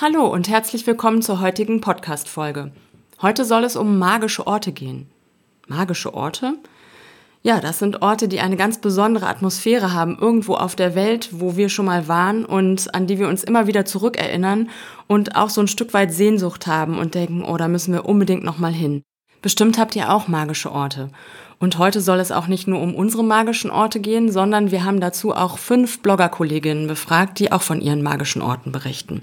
Hallo und herzlich willkommen zur heutigen Podcast-Folge. Heute soll es um magische Orte gehen. Magische Orte? Ja, das sind Orte, die eine ganz besondere Atmosphäre haben, irgendwo auf der Welt, wo wir schon mal waren und an die wir uns immer wieder zurückerinnern und auch so ein Stück weit Sehnsucht haben und denken, oh, da müssen wir unbedingt nochmal hin. Bestimmt habt ihr auch magische Orte. Und heute soll es auch nicht nur um unsere magischen Orte gehen, sondern wir haben dazu auch fünf Bloggerkolleginnen befragt, die auch von ihren magischen Orten berichten.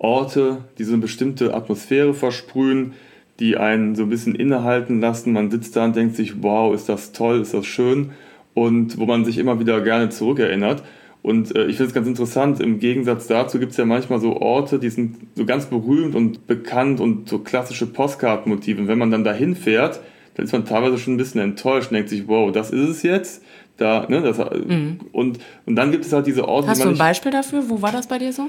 Orte, die so eine bestimmte Atmosphäre versprühen, die einen so ein bisschen innehalten lassen. Man sitzt da und denkt sich, wow, ist das toll, ist das schön und wo man sich immer wieder gerne zurückerinnert. Und äh, ich finde es ganz interessant, im Gegensatz dazu gibt es ja manchmal so Orte, die sind so ganz berühmt und bekannt und so klassische Postkartenmotive. Und wenn man dann dahin fährt, dann ist man teilweise schon ein bisschen enttäuscht und denkt sich, wow, das ist es jetzt. Da, ne, das, mhm. und, und dann gibt es halt diese Orte. Hast du ein Beispiel dafür? Wo war das bei dir so?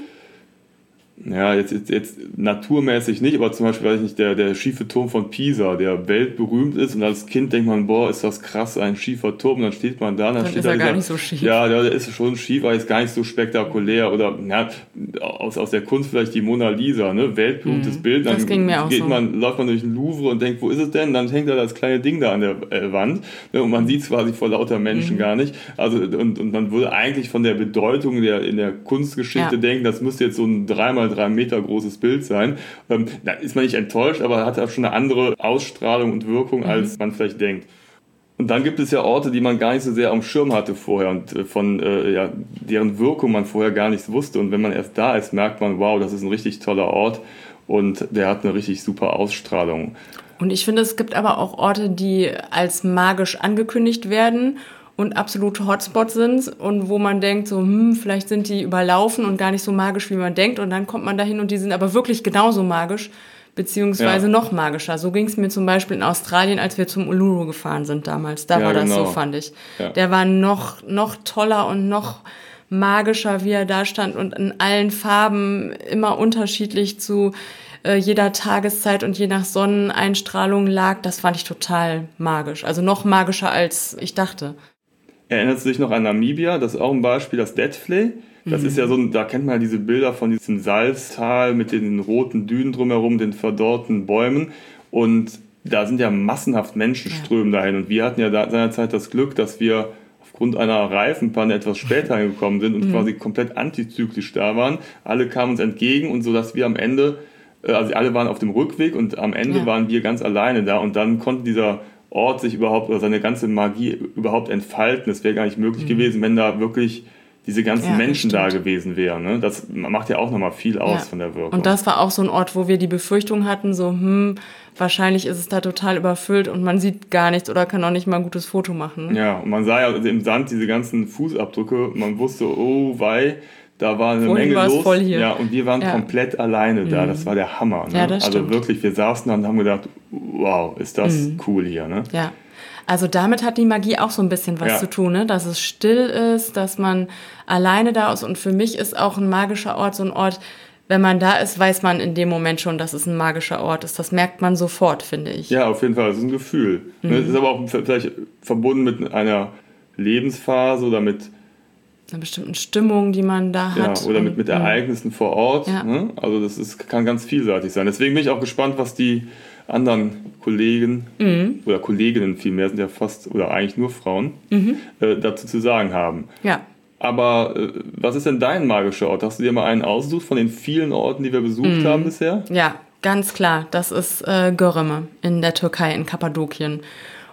Ja, jetzt, jetzt, jetzt naturmäßig nicht, aber zum Beispiel, weiß ich nicht, der, der schiefe Turm von Pisa, der weltberühmt ist und als Kind denkt man, boah, ist das krass, ein schiefer Turm, und dann steht man da, dann, dann steht ist da er dieser, gar nicht so schief. Ja, der ist schon schief, aber ist gar nicht so spektakulär oder ja, aus, aus der Kunst vielleicht die Mona Lisa, ne, weltberühmtes mhm, Bild, dann das ging mir auch geht so. man, läuft man durch den Louvre und denkt, wo ist es denn? Dann hängt da das kleine Ding da an der äh, Wand ne, und man sieht es quasi vor lauter Menschen mhm. gar nicht. Also und, und man würde eigentlich von der Bedeutung der in der Kunstgeschichte Ja. denken, das müsste jetzt so ein dreimal drei Meter großes Bild sein. Ähm, da ist man nicht enttäuscht, aber hat auch schon eine andere Ausstrahlung und Wirkung, als man vielleicht denkt. Und dann gibt es ja Orte, die man gar nicht so sehr am Schirm hatte vorher und äh, von äh, ja, deren Wirkung man vorher gar nichts wusste. Und wenn man erst da ist, merkt man, wow, das ist ein richtig toller Ort und der hat eine richtig super Ausstrahlung. Und ich finde, es gibt aber auch Orte, die als magisch angekündigt werden und absolute Hotspots sind und wo man denkt, so, hm, vielleicht sind die überlaufen und gar nicht so magisch, wie man denkt. Und dann kommt man dahin und die sind aber wirklich genauso magisch, beziehungsweise Ja. noch magischer. So ging es mir zum Beispiel in Australien, als wir zum Uluru gefahren sind damals. Da Ja, war das genau. so, fand ich. Ja. Der war noch, noch toller und noch magischer, wie er da stand und in allen Farben immer unterschiedlich zu äh, jeder Tageszeit und je nach Sonneneinstrahlung lag. Das fand ich total magisch. Also noch magischer, als ich dachte. Erinnerst du dich noch an Namibia? Das ist auch ein Beispiel, das Deathflay. Das ist ja so, da kennt man ja diese Bilder von diesem Salztal mit den roten Dünen drumherum, den verdorrten Bäumen. Und da sind ja massenhaft Menschenströme dahin. Und wir hatten ja da seinerzeit das Glück, dass wir aufgrund einer Reifenpanne etwas später angekommen sind und quasi komplett antizyklisch da waren. Alle kamen uns entgegen und so, dass wir am Ende, äh, also alle waren auf dem Rückweg und am Ende Ja. waren wir ganz alleine da. Und dann konnte dieser Ort sich überhaupt oder seine ganze Magie überhaupt entfalten. Es wäre gar nicht möglich gewesen, wenn da wirklich diese ganzen Mhm. Ja, das Menschen da stimmt. gewesen wären. Ne? Das macht ja auch nochmal viel aus Ja. von der Wirkung. Und das war auch so ein Ort, wo wir die Befürchtung hatten, so, hm, wahrscheinlich ist es da total überfüllt und man sieht gar nichts oder kann auch nicht mal ein gutes Foto machen. ne? ja, und man sah ja im Sand diese ganzen Fußabdrücke. Man wusste, oh, wei, da war eine Vorhin Menge es los. voll hier. Ja, und wir waren Ja. Mhm. komplett alleine da. Das war der Hammer. Ne? Ja, das also stimmt. wirklich, wir saßen da und haben gedacht, wow, ist das Mhm. cool hier. Ne? Ja. Also damit hat die Magie auch so ein bisschen was Ja. zu tun, ne? dass es still ist, dass man alleine da ist. Und für mich ist auch ein magischer Ort so ein Ort, wenn man da ist, weiß man in dem Moment schon, dass es ein magischer Ort ist. Das merkt man sofort, finde ich. Ja, auf jeden Fall. Das ist ein Gefühl. Mhm. Ne, Das ist aber auch vielleicht verbunden mit einer Lebensphase oder mit, Eine bestimmte Stimmung, die man da ja, hat. oder mit, mit Ereignissen vor Ort. Ja. Ne? Also das ist, kann ganz vielseitig sein. Deswegen bin ich auch gespannt, was die anderen Kollegen Mhm. oder Kolleginnen vielmehr, sind ja fast oder eigentlich nur Frauen, Mhm. äh, dazu zu sagen haben. Ja. Aber äh, was ist denn dein magischer Ort? Hast du dir mal einen ausgesucht von den vielen Orten, die wir besucht Mhm. haben bisher? Ja, ganz klar. Das ist äh, Göreme in der Türkei, in Kappadokien.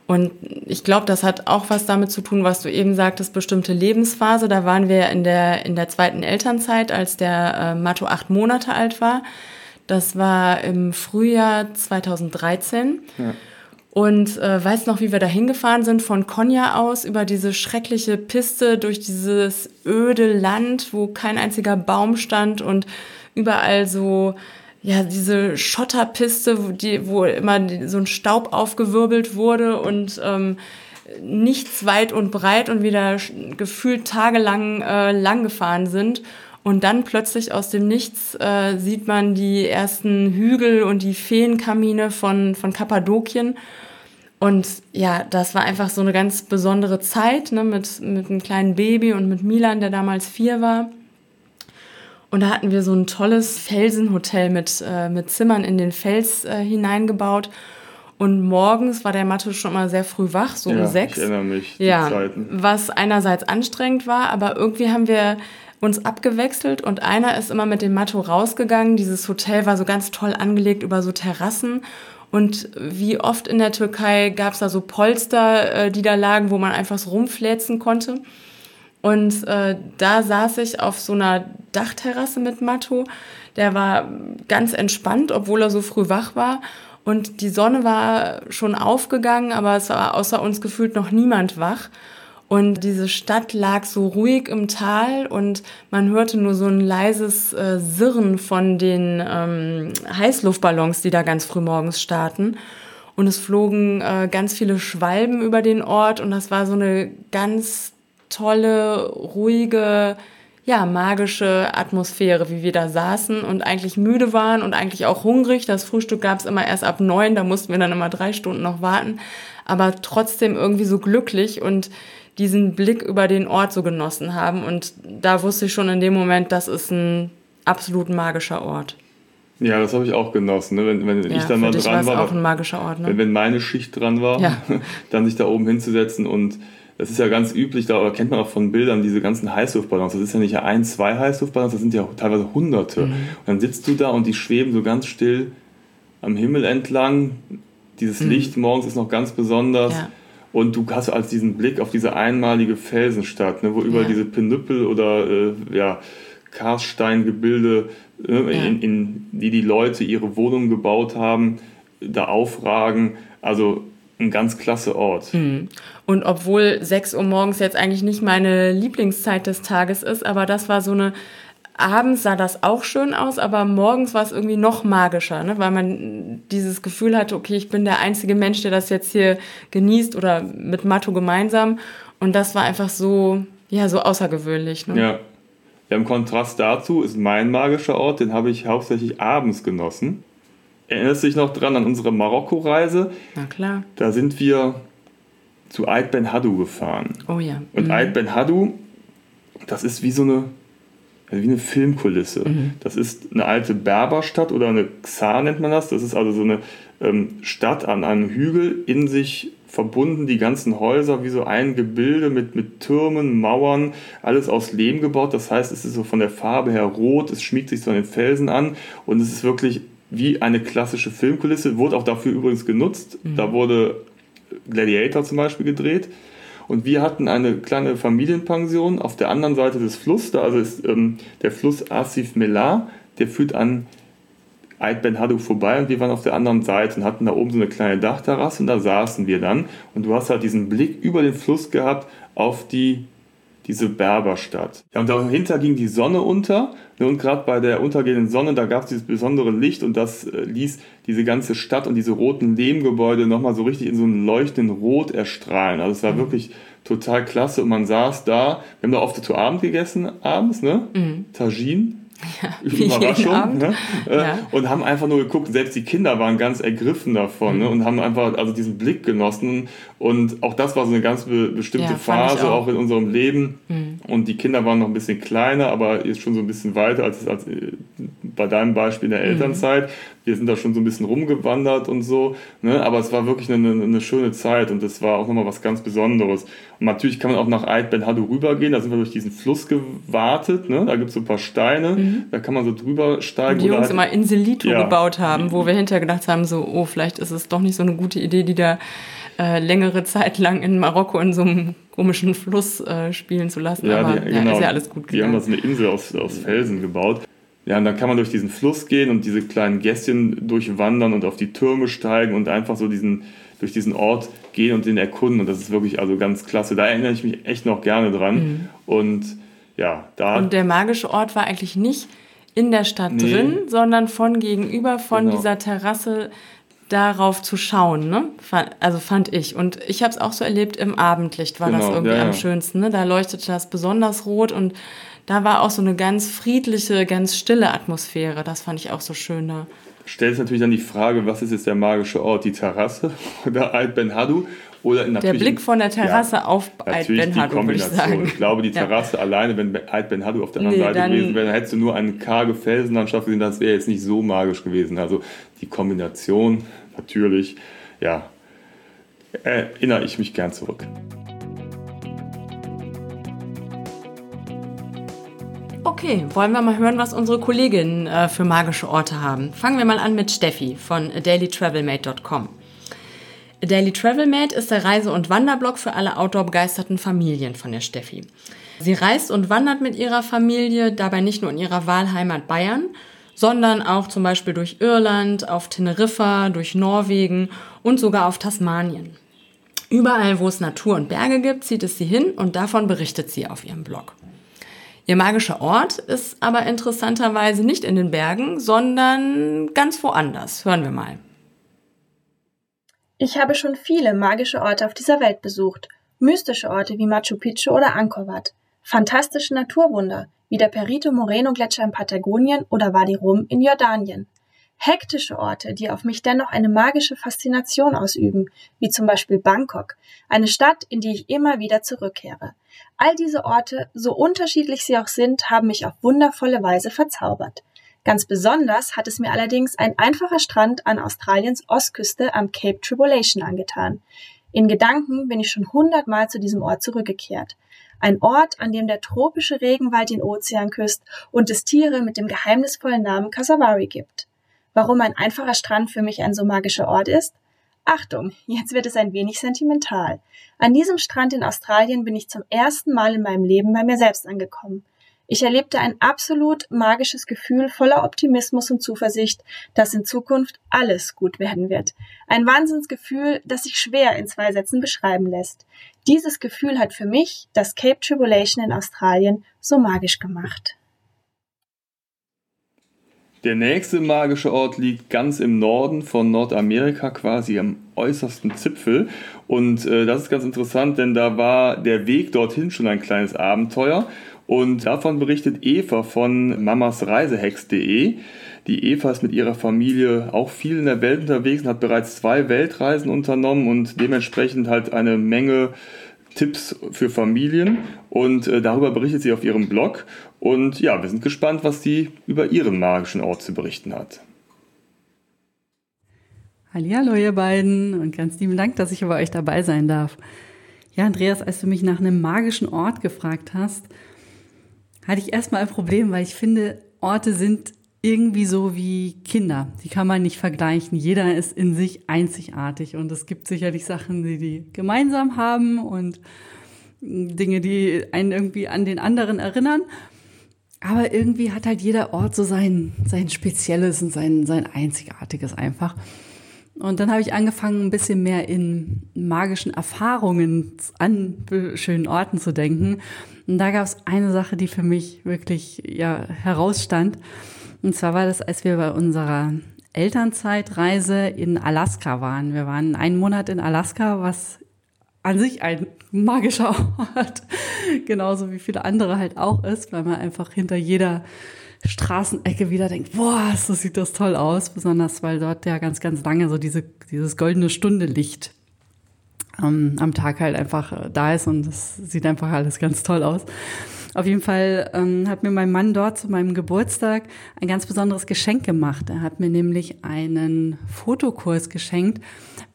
Und ich glaube, das hat auch was damit zu tun, was du eben sagtest, bestimmte Lebensphase. Da waren wir in der, in der zweiten Elternzeit, als der äh, Matto acht Monate alt war. Das war im Frühjahr 2013. Und äh, weiß noch, wie wir da hingefahren sind von Konya aus über diese schreckliche Piste durch dieses öde Land, wo kein einziger Baum stand und überall so ja, diese Schotterpiste, wo, die, wo immer so ein Staub aufgewirbelt wurde und ähm, nichts weit und breit und wieder gefühlt tagelang äh, lang gefahren sind. Und dann plötzlich aus dem Nichts äh, sieht man die ersten Hügel und die Feenkamine von, von Kappadokien. Und ja, das war einfach so eine ganz besondere Zeit ne, mit, mit einem kleinen Baby und mit Milan, der damals vier war. Und da hatten wir so ein tolles Felsenhotel mit, äh, mit Zimmern in den Fels äh, hineingebaut. Und morgens war der Mathe schon mal sehr früh wach, so ja, um sechs. Ich erinnere mich. Die ja, Zeiten. was einerseits anstrengend war, aber irgendwie haben wir uns abgewechselt und einer ist immer mit dem Matto rausgegangen. Dieses Hotel war so ganz toll angelegt über so Terrassen. Und wie oft in der Türkei gab es da so Polster, äh, die da lagen, wo man einfach so rumfläzen konnte. Und äh, da saß ich auf so einer Dachterrasse mit Matto. Der war ganz entspannt, obwohl er so früh wach war. Und die Sonne war schon aufgegangen, aber es war außer uns gefühlt noch niemand wach. Und diese Stadt lag so ruhig im Tal und man hörte nur so ein leises äh, Sirren von den ähm, Heißluftballons, die da ganz früh morgens starten. Und es flogen äh, ganz viele Schwalben über den Ort und das war so eine ganz tolle, ruhige, ja, magische Atmosphäre, wie wir da saßen und eigentlich müde waren und eigentlich auch hungrig. Das Frühstück gab es immer erst ab neun, da mussten wir dann immer drei Stunden noch warten, aber trotzdem irgendwie so glücklich und diesen Blick über den Ort so genossen haben. Und da wusste ich schon in dem Moment, das ist ein absolut magischer Ort. Ja, das habe ich auch genossen. Ne? Wenn, wenn ja, ich dann mal dran war, auch ein magischer Ort, ne? wenn, wenn meine Schicht dran war, ja. dann sich da oben hinzusetzen und das ist ja ganz üblich, da kennt man auch von Bildern diese ganzen Heißluftballons. Das ist ja nicht ein, zwei Heißluftballons, das sind ja teilweise Hunderte. Mhm. Und dann sitzt du da und die schweben so ganz still am Himmel entlang. Dieses mhm. Licht morgens ist noch ganz besonders. Ja. Und du hast als diesen Blick auf diese einmalige Felsenstadt, ne, wo überall ja. diese Penüppel oder äh, ja, Karsteingebilde, äh, ja. in, in die die Leute ihre Wohnungen gebaut haben, da aufragen. Also ein ganz klasse Ort. Mhm. Und obwohl 6 Uhr morgens jetzt eigentlich nicht meine Lieblingszeit des Tages ist, aber das war so eine, abends sah das auch schön aus, aber morgens war es irgendwie noch magischer, ne? weil man dieses Gefühl hatte, okay, ich bin der einzige Mensch, der das jetzt hier genießt oder mit Matto gemeinsam. Und das war einfach so, ja, so außergewöhnlich. Ne? Ja. ja. Im Kontrast dazu ist mein magischer Ort, den habe ich hauptsächlich abends genossen. Erinnerst du dich noch dran an unsere Marokko-Reise? Na klar. Da sind wir zu Ait Ben Haddou gefahren. Oh ja. Und mhm. Ait Ben Haddou, das ist wie so eine, wie eine Filmkulisse. Mhm. Das ist eine alte Berberstadt oder eine Xar nennt man das. Das ist also so eine ähm, Stadt an einem Hügel, in sich verbunden, die ganzen Häuser wie so ein Gebilde mit, mit Türmen, Mauern, alles aus Lehm gebaut. Das heißt, es ist so von der Farbe her rot, es schmiegt sich so an den Felsen an und es ist wirklich wie eine klassische Filmkulisse, wurde auch dafür übrigens genutzt. Mhm. Da wurde Gladiator zum Beispiel gedreht. Und wir hatten eine kleine Familienpension auf der anderen Seite des Flusses. Da also ist ähm, der Fluss Asif Melar, der führt an Ait Ben Haddou vorbei und wir waren auf der anderen Seite und hatten da oben so eine kleine Dachterrasse und da saßen wir dann. Und du hast halt diesen Blick über den Fluss gehabt auf die diese Berberstadt. Ja, und dahinter ging die Sonne unter. Ne, und gerade bei der untergehenden Sonne, da gab es dieses besondere Licht und das äh, ließ diese ganze Stadt und diese roten Lehmgebäude nochmal so richtig in so einem leuchtenden Rot erstrahlen. Also es war mhm. wirklich total klasse und man saß da, wir haben da oft zu Abend gegessen, abends, ne? Mhm. Tagine ja, Überraschung. Ne? Äh, ja. Und haben einfach nur geguckt, selbst die Kinder waren ganz ergriffen davon mhm. ne? und haben einfach also diesen Blick genossen. Und auch das war so eine ganz be bestimmte ja, Phase, auch. auch. in unserem Leben. Mhm. Und die Kinder waren noch ein bisschen kleiner, aber jetzt schon so ein bisschen weiter als, als äh, bei deinem Beispiel in der mhm. Elternzeit. Wir sind da schon so ein bisschen rumgewandert und so. Ne? Aber es war wirklich eine, eine schöne Zeit und es war auch nochmal was ganz Besonderes. Und natürlich kann man auch nach Ait Ben Haddou rübergehen. Da sind wir durch diesen Fluss gewartet. Ne? Da gibt es so ein paar Steine. Mhm. Da kann man so drüber steigen. Und die Jungs halt, immer Inselito ja, gebaut haben, wo wir hinterher gedacht haben, so, oh, vielleicht ist es doch nicht so eine gute Idee, die da äh, längere Zeit lang in Marokko in so einem komischen Fluss äh, spielen zu lassen. Ja, Aber die, ja, genau. ist ja alles gut gegangen. Die haben da so eine Insel aus, aus Felsen gebaut. Ja, und dann kann man durch diesen Fluss gehen und diese kleinen Gässchen durchwandern und auf die Türme steigen und einfach so diesen, durch diesen Ort gehen und den erkunden. Und das ist wirklich also ganz klasse. Da erinnere ich mich echt noch gerne dran. Mhm. Und ja, da. Und der magische Ort war eigentlich nicht in der Stadt Nee. drin, sondern von gegenüber von Genau. dieser Terrasse darauf zu schauen, ne? Also fand ich. Und ich habe es auch so erlebt, im Abendlicht war das Genau, irgendwie ja, am ja. schönsten. Ne? Da leuchtete das besonders rot und da war auch so eine ganz friedliche, ganz stille Atmosphäre. Das fand ich auch so schön da. Stellt sich natürlich dann die Frage, was ist jetzt der magische Ort? Die Terrasse oder Alt Ben Hadu? Oder Der Blick von der Terrasse Ja, auf Alt Natürlich Ben die Hadu, würde ich Kombination. sagen. Ich glaube, die Ja. Terrasse alleine, wenn Alt Ben Hadu auf der anderen Nee, Seite gewesen wäre, dann hättest du nur eine karge Felsenlandschaft gesehen. Das wäre jetzt nicht so magisch gewesen. Also die Kombination, natürlich, ja, erinnere ich mich gern zurück. Okay, wollen wir mal hören, was unsere Kolleginnen äh, für magische Orte haben. Fangen wir mal an mit Steffi von dailytravelmate.com. Daily Travelmate ist der Reise- und Wanderblog für alle outdoor-begeisterten Familien von der Steffi. Sie reist und wandert mit ihrer Familie dabei nicht nur in ihrer Wahlheimat Bayern, sondern auch zum Beispiel durch Irland, auf Teneriffa, durch Norwegen und sogar auf Tasmanien. Überall, wo es Natur und Berge gibt, zieht es sie hin und davon berichtet sie auf ihrem Blog. Ihr magischer Ort ist aber interessanterweise nicht in den Bergen, sondern ganz woanders. Hören wir mal. Ich habe schon viele magische Orte auf dieser Welt besucht. Mystische Orte wie Machu Picchu oder Angkor Wat. Fantastische Naturwunder wie der Perito Moreno Gletscher in Patagonien oder Wadi Rum in Jordanien. Hektische Orte, die auf mich dennoch eine magische Faszination ausüben, wie zum Beispiel Bangkok, eine Stadt, in die ich immer wieder zurückkehre. All diese Orte, so unterschiedlich sie auch sind, haben mich auf wundervolle Weise verzaubert. Ganz besonders hat es mir allerdings ein einfacher Strand an Australiens Ostküste am Cape Tribulation angetan. In Gedanken bin ich schon hundertmal zu diesem Ort zurückgekehrt. Ein Ort, an dem der tropische Regenwald den Ozean küsst und es Tiere mit dem geheimnisvollen Namen Kasawari gibt. Warum ein einfacher Strand für mich ein so magischer Ort ist? Achtung, jetzt wird es ein wenig sentimental. An diesem Strand in Australien bin ich zum ersten Mal in meinem Leben bei mir selbst angekommen. Ich erlebte ein absolut magisches Gefühl voller Optimismus und Zuversicht, dass in Zukunft alles gut werden wird. Ein Wahnsinnsgefühl, das sich schwer in zwei Sätzen beschreiben lässt. Dieses Gefühl hat für mich das Cape Tribulation in Australien so magisch gemacht. Der nächste magische Ort liegt ganz im Norden von Nordamerika, quasi am äußersten Zipfel. Und äh, das ist ganz interessant, denn da war der Weg dorthin schon ein kleines Abenteuer. Und davon berichtet Eva von mamasreisehex.de. Die Eva ist mit ihrer Familie auch viel in der Welt unterwegs und hat bereits zwei Weltreisen unternommen und dementsprechend halt eine Menge Tipps für Familien und äh, darüber berichtet sie auf ihrem Blog. Und ja, wir sind gespannt, was sie über ihren magischen Ort zu berichten hat. Hallo ihr beiden und ganz lieben Dank, dass ich bei euch dabei sein darf. Ja, Andreas, als du mich nach einem magischen Ort gefragt hast, hatte ich erstmal ein Problem, weil ich finde, Orte sind irgendwie so wie Kinder. Die kann man nicht vergleichen. Jeder ist in sich einzigartig und es gibt sicherlich Sachen, die die gemeinsam haben und Dinge, die einen irgendwie an den anderen erinnern. Aber irgendwie hat halt jeder Ort so sein, sein Spezielles und sein, sein Einzigartiges einfach. Und dann habe ich angefangen, ein bisschen mehr in magischen Erfahrungen an schönen Orten zu denken. Und da gab es eine Sache, die für mich wirklich ja, herausstand. Und zwar war das, als wir bei unserer Elternzeitreise in Alaska waren. Wir waren einen Monat in Alaska, was an sich ein magischer Ort, genauso wie viele andere halt auch ist, weil man einfach hinter jeder Straßenecke wieder denkt, boah, so sieht das toll aus, besonders weil dort ja ganz, ganz lange so diese, dieses goldene Stunde Licht ähm, am Tag halt einfach da ist und das sieht einfach alles ganz toll aus. Auf jeden Fall ähm, hat mir mein Mann dort zu meinem Geburtstag ein ganz besonderes Geschenk gemacht. Er hat mir nämlich einen Fotokurs geschenkt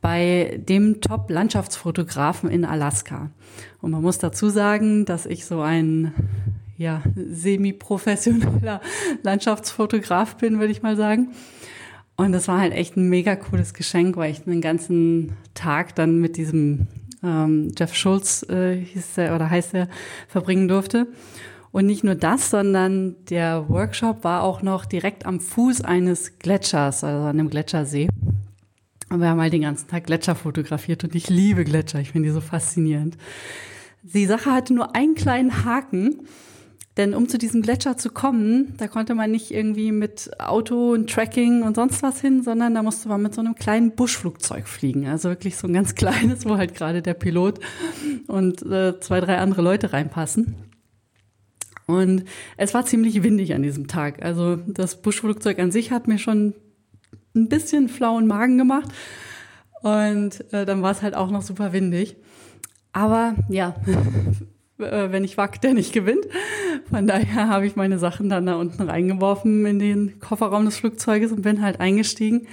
bei dem Top-Landschaftsfotografen in Alaska. Und man muss dazu sagen, dass ich so ein ja, semi-professioneller Landschaftsfotograf bin, würde ich mal sagen. Und das war halt echt ein mega cooles Geschenk, weil ich einen ganzen Tag dann mit diesem ähm, Jeff Schulz äh, hieß er oder heißt er verbringen durfte. Und nicht nur das, sondern der Workshop war auch noch direkt am Fuß eines Gletschers, also an einem Gletschersee. Und wir haben halt den ganzen Tag Gletscher fotografiert und ich liebe Gletscher, ich finde die so faszinierend. Die Sache hatte nur einen kleinen Haken. Denn um zu diesem Gletscher zu kommen, da konnte man nicht irgendwie mit Auto und Tracking und sonst was hin, sondern da musste man mit so einem kleinen Buschflugzeug fliegen. Also wirklich so ein ganz kleines, wo halt gerade der Pilot und äh, zwei, drei andere Leute reinpassen. Und es war ziemlich windig an diesem Tag. Also das Buschflugzeug an sich hat mir schon ein bisschen flauen Magen gemacht. Und äh, dann war es halt auch noch super windig. Aber ja, äh, wenn ich wagt, der nicht gewinnt. Von daher habe ich meine Sachen dann da unten reingeworfen in den Kofferraum des Flugzeuges und bin halt eingestiegen.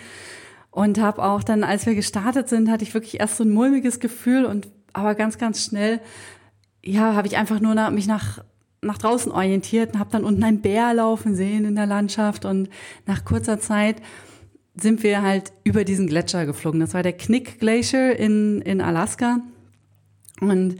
Und habe auch dann, als wir gestartet sind, hatte ich wirklich erst so ein mulmiges Gefühl und aber ganz, ganz schnell, ja, habe ich einfach nur nach, mich nach, nach draußen orientiert und habe dann unten ein Bär laufen sehen in der Landschaft und nach kurzer Zeit sind wir halt über diesen Gletscher geflogen. Das war der Knick Glacier in, in Alaska. Und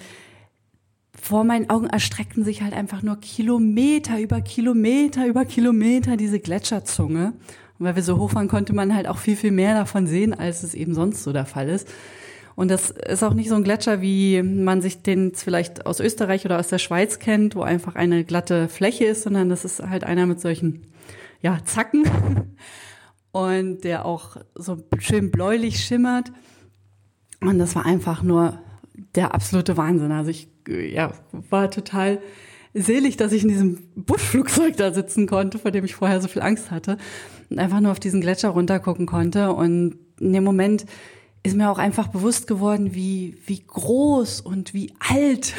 vor meinen Augen erstreckten sich halt einfach nur Kilometer über Kilometer über Kilometer diese Gletscherzunge. Und weil wir so hoch waren, konnte man halt auch viel, viel mehr davon sehen, als es eben sonst so der Fall ist. Und das ist auch nicht so ein Gletscher, wie man sich den vielleicht aus Österreich oder aus der Schweiz kennt, wo einfach eine glatte Fläche ist, sondern das ist halt einer mit solchen, ja, Zacken. Und der auch so schön bläulich schimmert. Und das war einfach nur der absolute Wahnsinn. Also ich ja, war total selig, dass ich in diesem Buschflugzeug da sitzen konnte, vor dem ich vorher so viel Angst hatte und einfach nur auf diesen Gletscher runtergucken konnte. Und in dem Moment ist mir auch einfach bewusst geworden, wie, wie groß und wie alt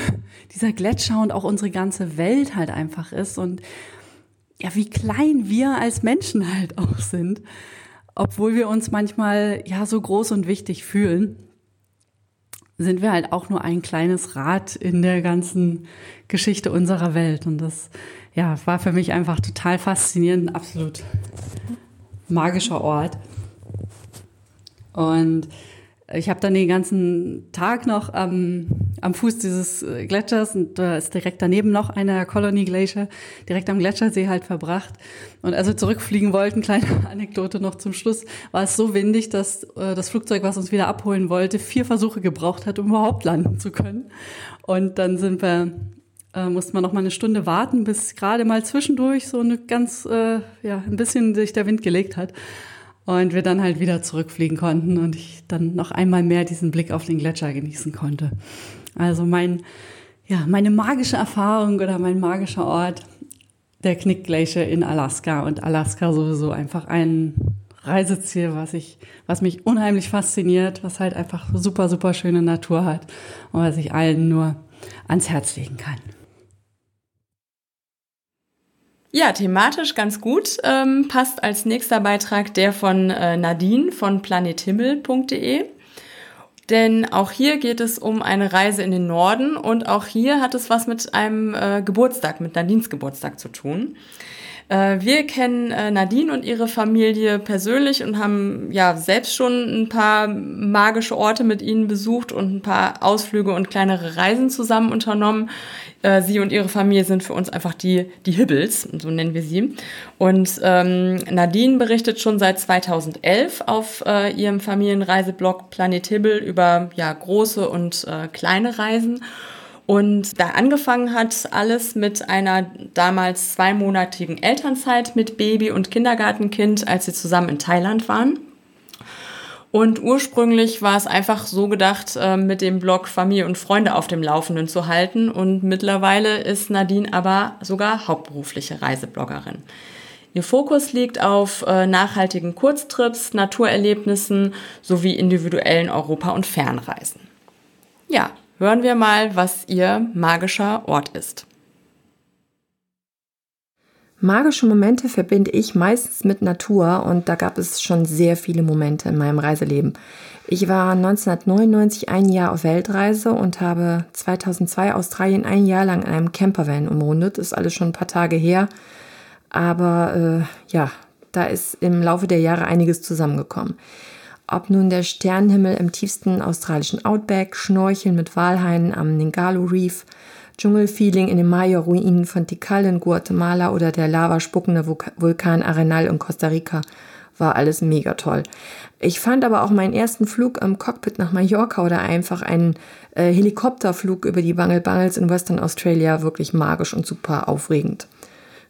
dieser Gletscher und auch unsere ganze Welt halt einfach ist und ja, wie klein wir als Menschen halt auch sind, obwohl wir uns manchmal ja so groß und wichtig fühlen sind wir halt auch nur ein kleines Rad in der ganzen Geschichte unserer Welt. Und das ja, war für mich einfach total faszinierend, ein absolut magischer Ort. Und ich habe dann den ganzen Tag noch am, am Fuß dieses äh, Gletschers und da ist direkt daneben noch einer Colony Glacier, direkt am Gletschersee halt verbracht. Und als wir zurückfliegen wollten, kleine Anekdote noch zum Schluss, war es so windig, dass äh, das Flugzeug, was uns wieder abholen wollte, vier Versuche gebraucht hat, um überhaupt landen zu können. Und dann sind wir äh, musste man noch mal eine Stunde warten, bis gerade mal zwischendurch so eine ganz, äh, ja, ein bisschen sich der Wind gelegt hat und wir dann halt wieder zurückfliegen konnten und ich dann noch einmal mehr diesen Blick auf den Gletscher genießen konnte. Also mein, ja, meine magische Erfahrung oder mein magischer Ort, der Knick Glacier in Alaska und Alaska sowieso einfach ein Reiseziel, was ich, was mich unheimlich fasziniert, was halt einfach super, super schöne Natur hat und was ich allen nur ans Herz legen kann. Ja, thematisch ganz gut. Ähm, passt als nächster Beitrag der von äh, Nadine von planethimmel.de. Denn auch hier geht es um eine Reise in den Norden und auch hier hat es was mit einem äh, Geburtstag, mit Nadines Geburtstag zu tun. Äh, wir kennen äh, Nadine und ihre Familie persönlich und haben ja selbst schon ein paar magische Orte mit ihnen besucht und ein paar Ausflüge und kleinere Reisen zusammen unternommen. Äh, sie und ihre Familie sind für uns einfach die, die Hibbels, so nennen wir sie. Und ähm, Nadine berichtet schon seit 2011 auf äh, ihrem Familienreiseblog Planet Hibbel über ja, große und äh, kleine Reisen. Und da angefangen hat alles mit einer damals zweimonatigen Elternzeit mit Baby und Kindergartenkind, als sie zusammen in Thailand waren. Und ursprünglich war es einfach so gedacht, äh, mit dem Blog Familie und Freunde auf dem Laufenden zu halten. Und mittlerweile ist Nadine aber sogar hauptberufliche Reisebloggerin. Ihr Fokus liegt auf äh, nachhaltigen Kurztrips, Naturerlebnissen sowie individuellen Europa- und Fernreisen. Ja, Hören wir mal, was Ihr magischer Ort ist. Magische Momente verbinde ich meistens mit Natur und da gab es schon sehr viele Momente in meinem Reiseleben. Ich war 1999 ein Jahr auf Weltreise und habe 2002 Australien ein Jahr lang in einem Campervan umrundet. Ist alles schon ein paar Tage her, aber äh, ja, da ist im Laufe der Jahre einiges zusammengekommen. Ob nun der Sternenhimmel im tiefsten australischen Outback, Schnorcheln mit Walhainen am Ningalo Reef, Dschungelfeeling in den Maya-Ruinen von Tikal in Guatemala oder der lavaspuckende Vulkan Arenal in Costa Rica war alles mega toll. Ich fand aber auch meinen ersten Flug im Cockpit nach Mallorca oder einfach einen äh, Helikopterflug über die Bungle Bungles in Western Australia wirklich magisch und super aufregend.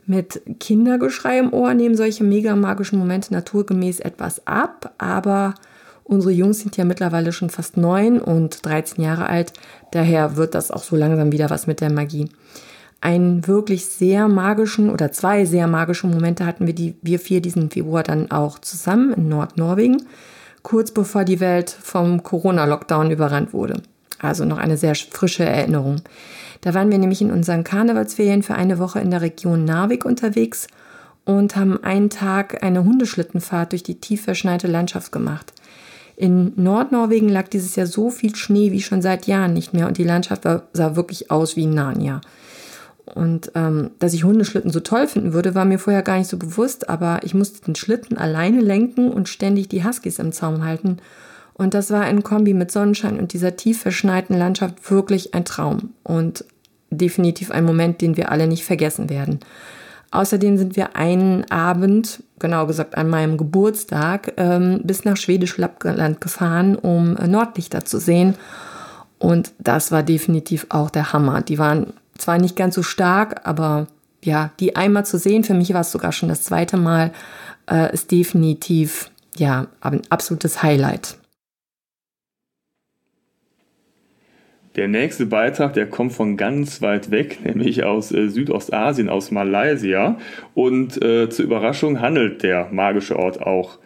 Mit Kindergeschrei im Ohr nehmen solche mega magischen Momente naturgemäß etwas ab, aber unsere Jungs sind ja mittlerweile schon fast neun und 13 Jahre alt, daher wird das auch so langsam wieder was mit der Magie. Einen wirklich sehr magischen oder zwei sehr magische Momente hatten wir, die, wir vier diesen Februar dann auch zusammen in Nordnorwegen, kurz bevor die Welt vom Corona-Lockdown überrannt wurde. Also noch eine sehr frische Erinnerung. Da waren wir nämlich in unseren Karnevalsferien für eine Woche in der Region Narvik unterwegs und haben einen Tag eine Hundeschlittenfahrt durch die tief verschneite Landschaft gemacht. In Nordnorwegen lag dieses Jahr so viel Schnee wie schon seit Jahren nicht mehr und die Landschaft sah wirklich aus wie Narnia. Und ähm, dass ich Hundeschlitten so toll finden würde, war mir vorher gar nicht so bewusst, aber ich musste den Schlitten alleine lenken und ständig die Huskies im Zaum halten. Und das war in Kombi mit Sonnenschein und dieser tief verschneiten Landschaft wirklich ein Traum und definitiv ein Moment, den wir alle nicht vergessen werden. Außerdem sind wir einen Abend, genau gesagt an meinem Geburtstag, ähm, bis nach Schwedisch Lappland gefahren, um Nordlichter zu sehen. Und das war definitiv auch der Hammer. Die waren zwar nicht ganz so stark, aber ja, die einmal zu sehen, für mich war es sogar schon das zweite Mal, äh, ist definitiv ja ein absolutes Highlight. Der nächste Beitrag, der kommt von ganz weit weg, nämlich aus äh, Südostasien, aus Malaysia. Und äh, zur Überraschung handelt der magische Ort auch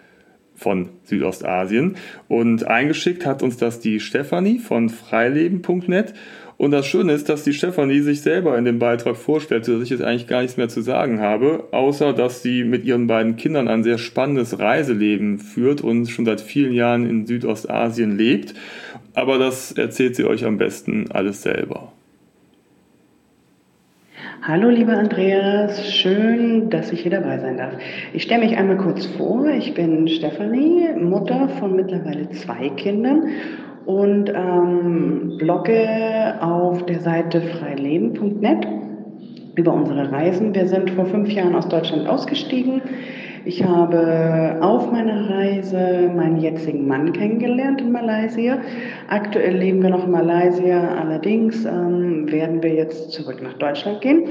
von Südostasien. Und eingeschickt hat uns das die Stefanie von freileben.net. Und das Schöne ist, dass die Stefanie sich selber in dem Beitrag vorstellt, dass ich jetzt eigentlich gar nichts mehr zu sagen habe, außer dass sie mit ihren beiden Kindern ein sehr spannendes Reiseleben führt und schon seit vielen Jahren in Südostasien lebt. Aber das erzählt sie euch am besten alles selber. Hallo lieber Andreas, schön, dass ich hier dabei sein darf. Ich stelle mich einmal kurz vor. Ich bin Stefanie, Mutter von mittlerweile zwei Kindern und ähm, blogge auf der Seite freileben.net über unsere Reisen. Wir sind vor fünf Jahren aus Deutschland ausgestiegen. Ich habe auf meiner Reise meinen jetzigen Mann kennengelernt in Malaysia. Aktuell leben wir noch in Malaysia, allerdings ähm, werden wir jetzt zurück nach Deutschland gehen.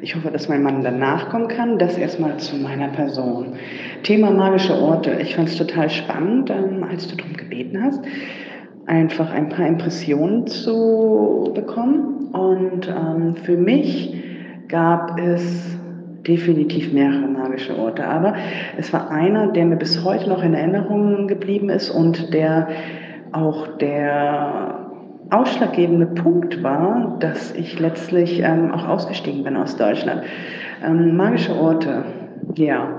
Ich hoffe, dass mein Mann danach kommen kann. Das erstmal zu meiner Person. Thema magische Orte. Ich fand es total spannend, ähm, als du darum gebeten hast einfach ein paar Impressionen zu bekommen. Und ähm, für mich gab es definitiv mehrere magische Orte. Aber es war einer, der mir bis heute noch in Erinnerung geblieben ist und der auch der ausschlaggebende Punkt war, dass ich letztlich ähm, auch ausgestiegen bin aus Deutschland. Ähm, magische Orte, ja,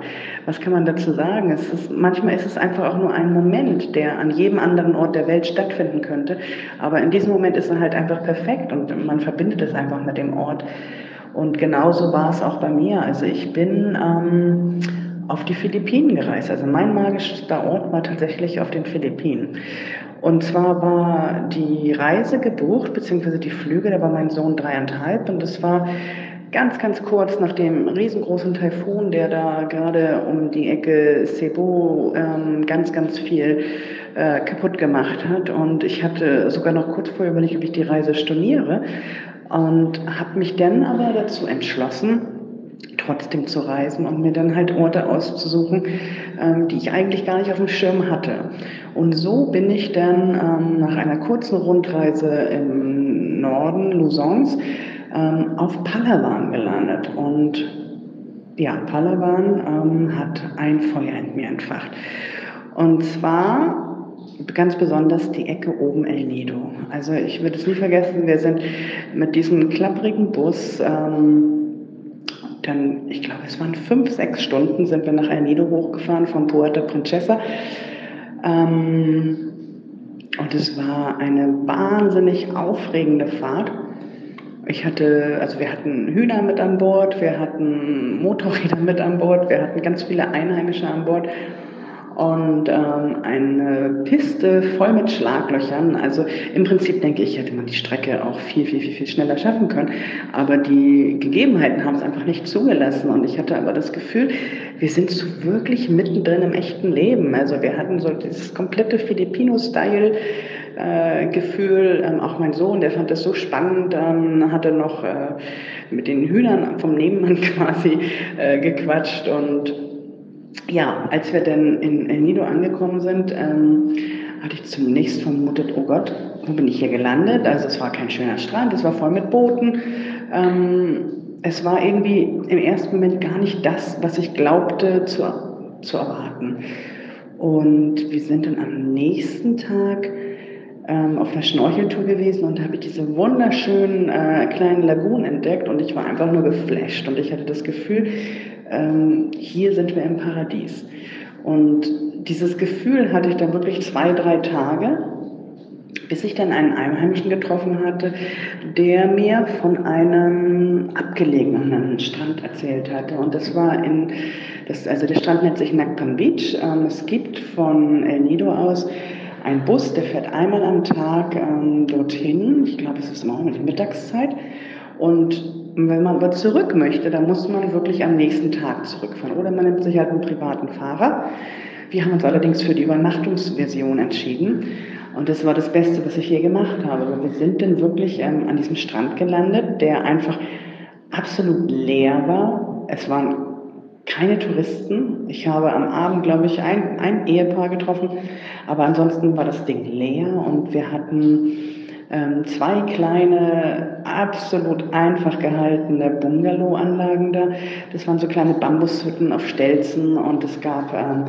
was kann man dazu sagen? Es ist, manchmal ist es einfach auch nur ein Moment, der an jedem anderen Ort der Welt stattfinden könnte. Aber in diesem Moment ist er halt einfach perfekt und man verbindet es einfach mit dem Ort. Und genauso war es auch bei mir. Also ich bin ähm, auf die Philippinen gereist. Also mein magischster Ort war tatsächlich auf den Philippinen. Und zwar war die Reise gebucht, beziehungsweise die Flüge, da war mein Sohn dreieinhalb und das war ganz, ganz kurz nach dem riesengroßen Taifun, der da gerade um die Ecke Cebu ähm, ganz, ganz viel äh, kaputt gemacht hat. Und ich hatte sogar noch kurz vorher überlegt, ob ich die Reise storniere und habe mich dann aber dazu entschlossen, trotzdem zu reisen und mir dann halt Orte auszusuchen, ähm, die ich eigentlich gar nicht auf dem Schirm hatte. Und so bin ich dann ähm, nach einer kurzen Rundreise im Norden Luzons ähm, auf Palawan gelandet. Und ja, Palawan ähm, hat ein Feuer in mir entfacht. Und zwar ganz besonders die Ecke oben El Nido. Also ich würde es nie vergessen, wir sind mit diesem klapprigen Bus, ähm, dann, ich glaube, es waren fünf, sechs Stunden, sind wir nach El Nido hochgefahren von Puerto Princesa. Ähm, und es war eine wahnsinnig aufregende Fahrt. Ich hatte, also wir hatten Hühner mit an Bord, wir hatten Motorräder mit an Bord, wir hatten ganz viele Einheimische an Bord. und ähm, eine Piste voll mit Schlaglöchern. Also im Prinzip denke ich, hätte man die Strecke auch viel, viel, viel, viel schneller schaffen können. Aber die Gegebenheiten haben es einfach nicht zugelassen. Und ich hatte aber das Gefühl, wir sind so wirklich mittendrin im echten Leben. Also wir hatten so dieses komplette Filipino-Style. Äh, Gefühl. Ähm, auch mein Sohn, der fand das so spannend, ähm, hatte noch äh, mit den Hühnern vom Nebenmann quasi äh, gequatscht. Und ja, als wir dann in El Nido angekommen sind, ähm, hatte ich zunächst vermutet, oh Gott, wo bin ich hier gelandet? Also es war kein schöner Strand, es war voll mit Booten. Ähm, es war irgendwie im ersten Moment gar nicht das, was ich glaubte zu, zu erwarten. Und wir sind dann am nächsten Tag ähm, auf einer Schnorcheltour gewesen und habe diese wunderschönen äh, kleinen Lagunen entdeckt und ich war einfach nur geflasht und ich hatte das Gefühl, ähm, hier sind wir im Paradies. Und dieses Gefühl hatte ich dann wirklich zwei, drei Tage, bis ich dann einen Einheimischen getroffen hatte, der mir von einem abgelegenen Strand erzählt hatte. Und das war in, das, also der Strand nennt sich Nakpan Beach. Ähm, es gibt von El Nido aus ein Bus, der fährt einmal am Tag ähm, dorthin. Ich glaube, es ist immer um die Mittagszeit. Und wenn man aber zurück möchte, dann muss man wirklich am nächsten Tag zurückfahren. Oder man nimmt sich halt einen privaten Fahrer. Wir haben uns allerdings für die Übernachtungsversion entschieden. Und das war das Beste, was ich je gemacht habe. Wir sind dann wirklich ähm, an diesem Strand gelandet, der einfach absolut leer war. Es waren keine Touristen. Ich habe am Abend, glaube ich, ein, ein Ehepaar getroffen, aber ansonsten war das Ding leer und wir hatten ähm, zwei kleine, absolut einfach gehaltene Bungalow-Anlagen da. Das waren so kleine Bambushütten auf Stelzen und es gab ähm,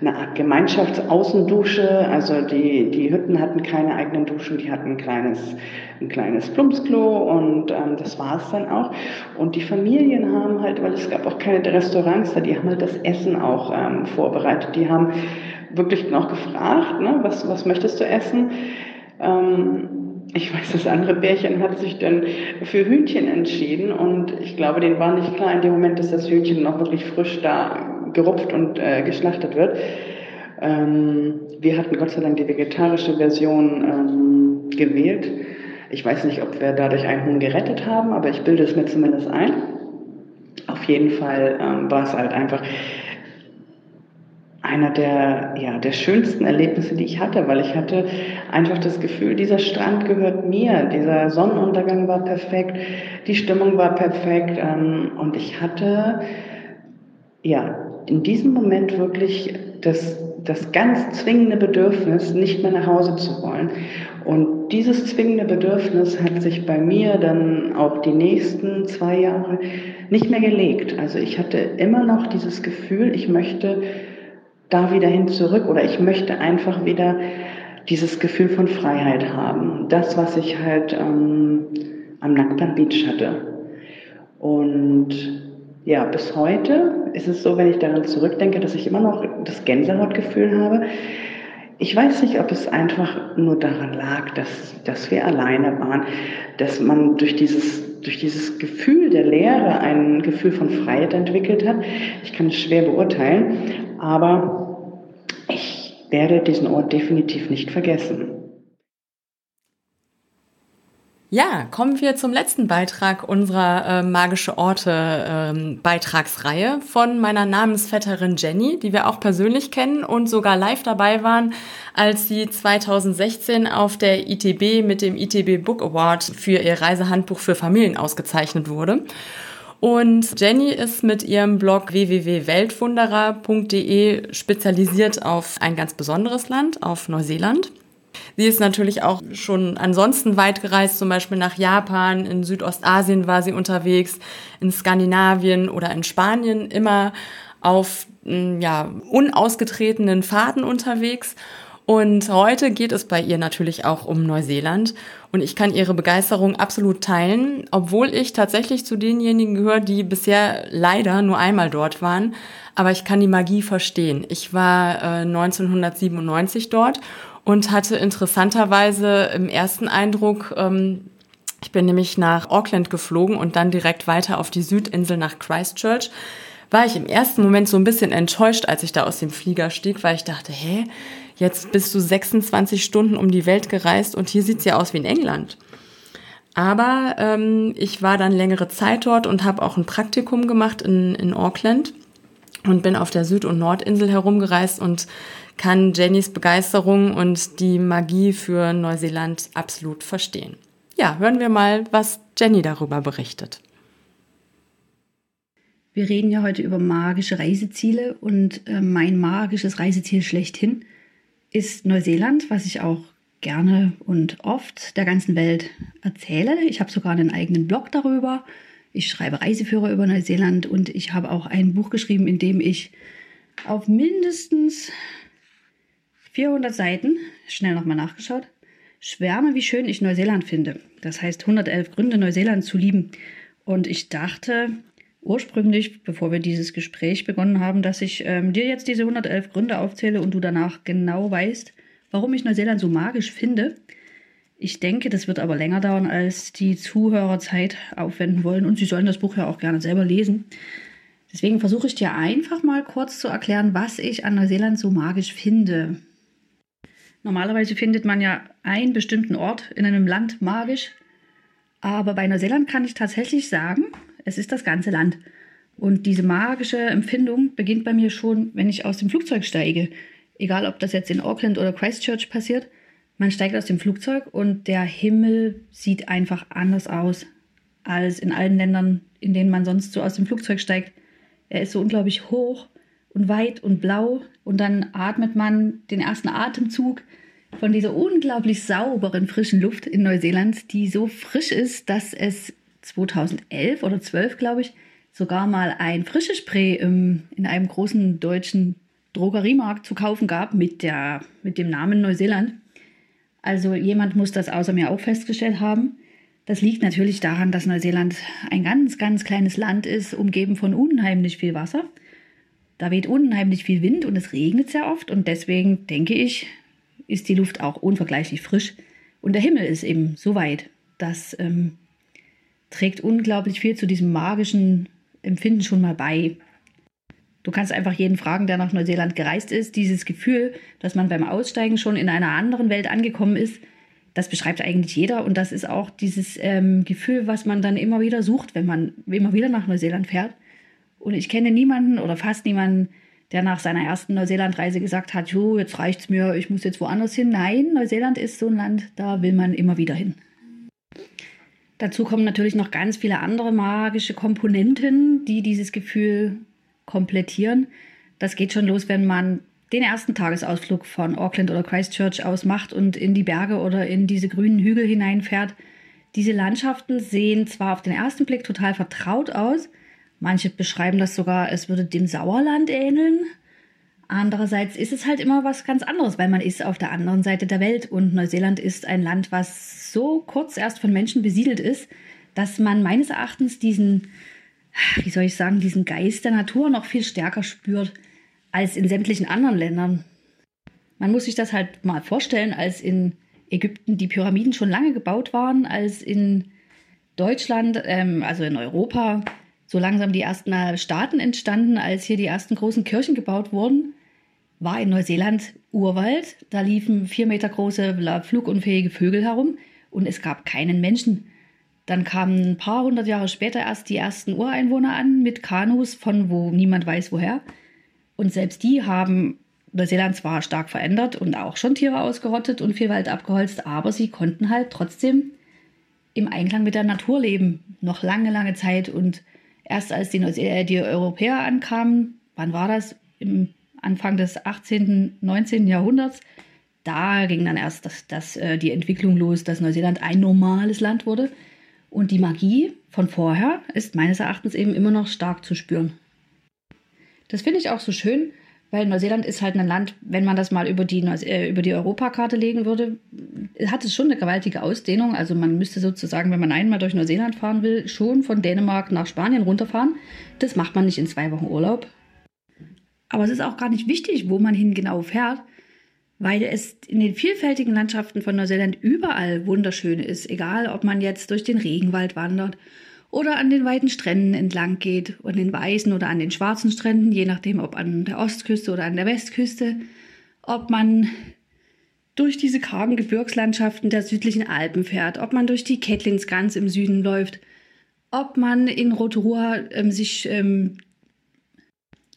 eine Art Gemeinschaftsaußendusche. Also die, die Hütten hatten keine eigenen Duschen, die hatten ein kleines, ein kleines Plumpsklo und ähm, das war es dann auch. Und die Familien haben halt, weil es gab auch keine Restaurants da, die haben halt das Essen auch ähm, vorbereitet. Die haben wirklich noch gefragt, ne, was, was möchtest du essen? Ähm, ich weiß, das andere Bärchen hat sich dann für Hühnchen entschieden und ich glaube, denen war nicht klar in dem Moment, dass das Hühnchen noch wirklich frisch da gerupft und äh, geschlachtet wird. Ähm, wir hatten Gott sei Dank die vegetarische Version ähm, gewählt. Ich weiß nicht, ob wir dadurch einen Huhn gerettet haben, aber ich bilde es mir zumindest ein. Auf jeden Fall ähm, war es halt einfach einer der, ja, der schönsten Erlebnisse, die ich hatte, weil ich hatte einfach das Gefühl, dieser Strand gehört mir, dieser Sonnenuntergang war perfekt, die Stimmung war perfekt ähm, und ich hatte ja in diesem Moment wirklich das, das ganz zwingende Bedürfnis, nicht mehr nach Hause zu wollen. Und dieses zwingende Bedürfnis hat sich bei mir dann auch die nächsten zwei Jahre nicht mehr gelegt. Also ich hatte immer noch dieses Gefühl, ich möchte da wieder hin zurück oder ich möchte einfach wieder dieses Gefühl von Freiheit haben. Das, was ich halt ähm, am Nacktan Beach hatte. Und ja, bis heute ist es so, wenn ich daran zurückdenke, dass ich immer noch das Gänsehautgefühl habe. Ich weiß nicht, ob es einfach nur daran lag, dass, dass wir alleine waren, dass man durch dieses, durch dieses Gefühl der Leere ein Gefühl von Freiheit entwickelt hat. Ich kann es schwer beurteilen, aber ich werde diesen Ort definitiv nicht vergessen. Ja, kommen wir zum letzten Beitrag unserer äh, Magische Orte ähm, Beitragsreihe von meiner Namensvetterin Jenny, die wir auch persönlich kennen und sogar live dabei waren, als sie 2016 auf der ITB mit dem ITB Book Award für ihr Reisehandbuch für Familien ausgezeichnet wurde. Und Jenny ist mit ihrem Blog www.weltwunderer.de spezialisiert auf ein ganz besonderes Land, auf Neuseeland. Sie ist natürlich auch schon ansonsten weit gereist, zum Beispiel nach Japan, in Südostasien war sie unterwegs, in Skandinavien oder in Spanien, immer auf mm, ja, unausgetretenen Faden unterwegs. Und heute geht es bei ihr natürlich auch um Neuseeland. Und ich kann ihre Begeisterung absolut teilen, obwohl ich tatsächlich zu denjenigen gehöre, die bisher leider nur einmal dort waren. Aber ich kann die Magie verstehen. Ich war äh, 1997 dort und hatte interessanterweise im ersten Eindruck, ähm, ich bin nämlich nach Auckland geflogen und dann direkt weiter auf die Südinsel nach Christchurch, war ich im ersten Moment so ein bisschen enttäuscht, als ich da aus dem Flieger stieg, weil ich dachte, hä, jetzt bist du 26 Stunden um die Welt gereist und hier sieht's ja aus wie in England. Aber ähm, ich war dann längere Zeit dort und habe auch ein Praktikum gemacht in, in Auckland und bin auf der Süd- und Nordinsel herumgereist und kann Jennys Begeisterung und die Magie für Neuseeland absolut verstehen. Ja, hören wir mal, was Jenny darüber berichtet. Wir reden ja heute über magische Reiseziele und äh, mein magisches Reiseziel schlechthin ist Neuseeland, was ich auch gerne und oft der ganzen Welt erzähle. Ich habe sogar einen eigenen Blog darüber. Ich schreibe Reiseführer über Neuseeland und ich habe auch ein Buch geschrieben, in dem ich auf mindestens 400 Seiten, schnell nochmal nachgeschaut, schwärme, wie schön ich Neuseeland finde. Das heißt 111 Gründe, Neuseeland zu lieben. Und ich dachte ursprünglich, bevor wir dieses Gespräch begonnen haben, dass ich ähm, dir jetzt diese 111 Gründe aufzähle und du danach genau weißt, warum ich Neuseeland so magisch finde. Ich denke, das wird aber länger dauern, als die Zuhörer Zeit aufwenden wollen. Und sie sollen das Buch ja auch gerne selber lesen. Deswegen versuche ich dir einfach mal kurz zu erklären, was ich an Neuseeland so magisch finde. Normalerweise findet man ja einen bestimmten Ort in einem Land magisch. Aber bei Neuseeland kann ich tatsächlich sagen, es ist das ganze Land. Und diese magische Empfindung beginnt bei mir schon, wenn ich aus dem Flugzeug steige. Egal, ob das jetzt in Auckland oder Christchurch passiert. Man steigt aus dem Flugzeug und der Himmel sieht einfach anders aus als in allen Ländern, in denen man sonst so aus dem Flugzeug steigt. Er ist so unglaublich hoch und weit und blau und dann atmet man den ersten Atemzug von dieser unglaublich sauberen, frischen Luft in Neuseeland, die so frisch ist, dass es 2011 oder 12, glaube ich, sogar mal ein frisches Spray im, in einem großen deutschen Drogeriemarkt zu kaufen gab mit, der, mit dem Namen Neuseeland. Also jemand muss das außer mir auch festgestellt haben. Das liegt natürlich daran, dass Neuseeland ein ganz, ganz kleines Land ist, umgeben von unheimlich viel Wasser. Da weht unheimlich viel Wind und es regnet sehr oft und deswegen denke ich, ist die Luft auch unvergleichlich frisch. Und der Himmel ist eben so weit. Das ähm, trägt unglaublich viel zu diesem magischen Empfinden schon mal bei. Du kannst einfach jeden fragen, der nach Neuseeland gereist ist. Dieses Gefühl, dass man beim Aussteigen schon in einer anderen Welt angekommen ist, das beschreibt eigentlich jeder. Und das ist auch dieses ähm, Gefühl, was man dann immer wieder sucht, wenn man immer wieder nach Neuseeland fährt. Und ich kenne niemanden oder fast niemanden, der nach seiner ersten Neuseelandreise gesagt hat, jo, jetzt reicht's mir, ich muss jetzt woanders hin. Nein, Neuseeland ist so ein Land, da will man immer wieder hin. Dazu kommen natürlich noch ganz viele andere magische Komponenten, die dieses Gefühl komplettieren. Das geht schon los, wenn man den ersten Tagesausflug von Auckland oder Christchurch aus macht und in die Berge oder in diese grünen Hügel hineinfährt. Diese Landschaften sehen zwar auf den ersten Blick total vertraut aus, Manche beschreiben das sogar, es würde dem Sauerland ähneln. Andererseits ist es halt immer was ganz anderes, weil man ist auf der anderen Seite der Welt und Neuseeland ist ein Land, was so kurz erst von Menschen besiedelt ist, dass man meines Erachtens diesen, wie soll ich sagen, diesen Geist der Natur noch viel stärker spürt als in sämtlichen anderen Ländern. Man muss sich das halt mal vorstellen, als in Ägypten die Pyramiden schon lange gebaut waren, als in Deutschland, ähm, also in Europa, so langsam die ersten äh, Staaten entstanden, als hier die ersten großen Kirchen gebaut wurden, war in Neuseeland Urwald. Da liefen vier Meter große flugunfähige Vögel herum und es gab keinen Menschen. Dann kamen ein paar hundert Jahre später erst die ersten Ureinwohner an mit Kanus von wo niemand weiß woher. Und selbst die haben Neuseeland zwar stark verändert und auch schon Tiere ausgerottet und viel Wald abgeholzt, aber sie konnten halt trotzdem im Einklang mit der Natur leben. Noch lange, lange Zeit und Erst als die, äh, die Europäer ankamen, wann war das? Im Anfang des 18., 19. Jahrhunderts, da ging dann erst das, das, äh, die Entwicklung los, dass Neuseeland ein normales Land wurde. Und die Magie von vorher ist meines Erachtens eben immer noch stark zu spüren. Das finde ich auch so schön, weil Neuseeland ist halt ein Land, wenn man das mal über die, äh, über die Europakarte legen würde, hat es schon eine gewaltige Ausdehnung. Also man müsste sozusagen, wenn man einmal durch Neuseeland fahren will, schon von Dänemark nach Spanien runterfahren. Das macht man nicht in zwei Wochen Urlaub. Aber es ist auch gar nicht wichtig, wo man hin genau fährt, weil es in den vielfältigen Landschaften von Neuseeland überall wunderschön ist. Egal, ob man jetzt durch den Regenwald wandert oder an den weiten Stränden entlang geht, an den weißen oder an den schwarzen Stränden, je nachdem, ob an der Ostküste oder an der Westküste, ob man durch diese kargen Gebirgslandschaften der südlichen Alpen fährt, ob man durch die Kettlinsgans im Süden läuft, ob man in Rotorua ähm, sich ähm,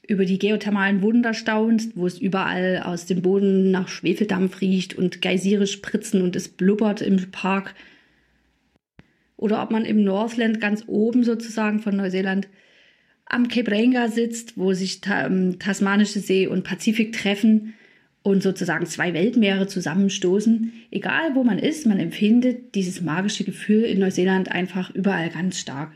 über die geothermalen Wunder staunt, wo es überall aus dem Boden nach Schwefeldampf riecht und Geysire spritzen und es blubbert im Park. Oder ob man im Northland ganz oben sozusagen von Neuseeland am Cape Reinga sitzt, wo sich ta ähm, Tasmanische See und Pazifik treffen und sozusagen zwei Weltmeere zusammenstoßen. Egal wo man ist, man empfindet dieses magische Gefühl in Neuseeland einfach überall ganz stark.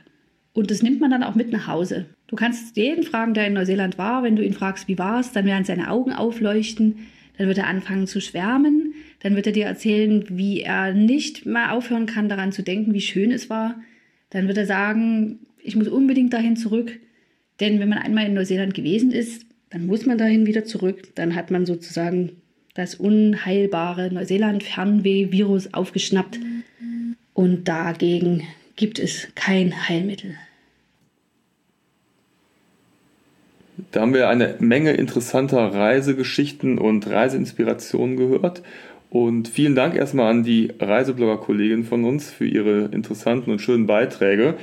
Und das nimmt man dann auch mit nach Hause. Du kannst jeden fragen, der in Neuseeland war. Wenn du ihn fragst, wie war es, dann werden seine Augen aufleuchten. Dann wird er anfangen zu schwärmen. Dann wird er dir erzählen, wie er nicht mehr aufhören kann, daran zu denken, wie schön es war. Dann wird er sagen, ich muss unbedingt dahin zurück. Denn wenn man einmal in Neuseeland gewesen ist, dann muss man dahin wieder zurück. Dann hat man sozusagen das unheilbare Neuseeland-Fernweh-Virus aufgeschnappt. Und dagegen gibt es kein Heilmittel. Da haben wir eine Menge interessanter Reisegeschichten und Reiseinspirationen gehört. Und vielen Dank erstmal an die Reiseblogger-Kollegin von uns für ihre interessanten und schönen Beiträge.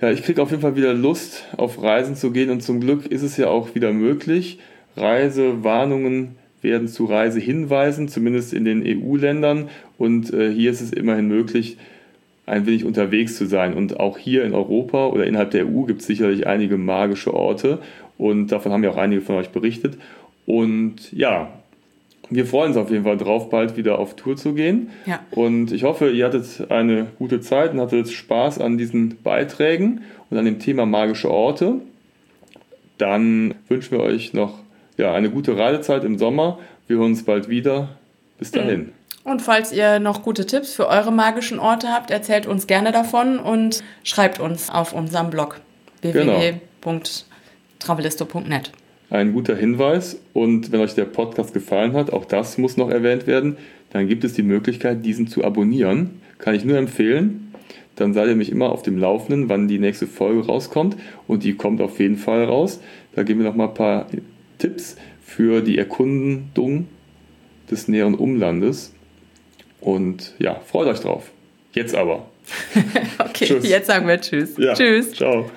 Ja, ich kriege auf jeden Fall wieder Lust, auf Reisen zu gehen und zum Glück ist es ja auch wieder möglich. Reisewarnungen werden zu Reisehinweisen, zumindest in den EU-Ländern. Und äh, hier ist es immerhin möglich, ein wenig unterwegs zu sein. Und auch hier in Europa oder innerhalb der EU gibt es sicherlich einige magische Orte und davon haben ja auch einige von euch berichtet. Und ja, wir freuen uns auf jeden Fall drauf, bald wieder auf Tour zu gehen. Ja. Und ich hoffe, ihr hattet eine gute Zeit und hattet Spaß an diesen Beiträgen und an dem Thema magische Orte. Dann wünschen wir euch noch ja, eine gute Reisezeit im Sommer. Wir hören uns bald wieder. Bis dahin. Und falls ihr noch gute Tipps für eure magischen Orte habt, erzählt uns gerne davon und schreibt uns auf unserem Blog www.travelisto.net. Ein guter Hinweis und wenn euch der Podcast gefallen hat, auch das muss noch erwähnt werden, dann gibt es die Möglichkeit, diesen zu abonnieren. Kann ich nur empfehlen. Dann seid ihr nämlich immer auf dem Laufenden, wann die nächste Folge rauskommt und die kommt auf jeden Fall raus. Da geben wir noch mal ein paar Tipps für die Erkundung des näheren Umlandes. Und ja, freut euch drauf. Jetzt aber. okay, Tschüss. jetzt sagen wir Tschüss. Ja, tschüss. Ciao.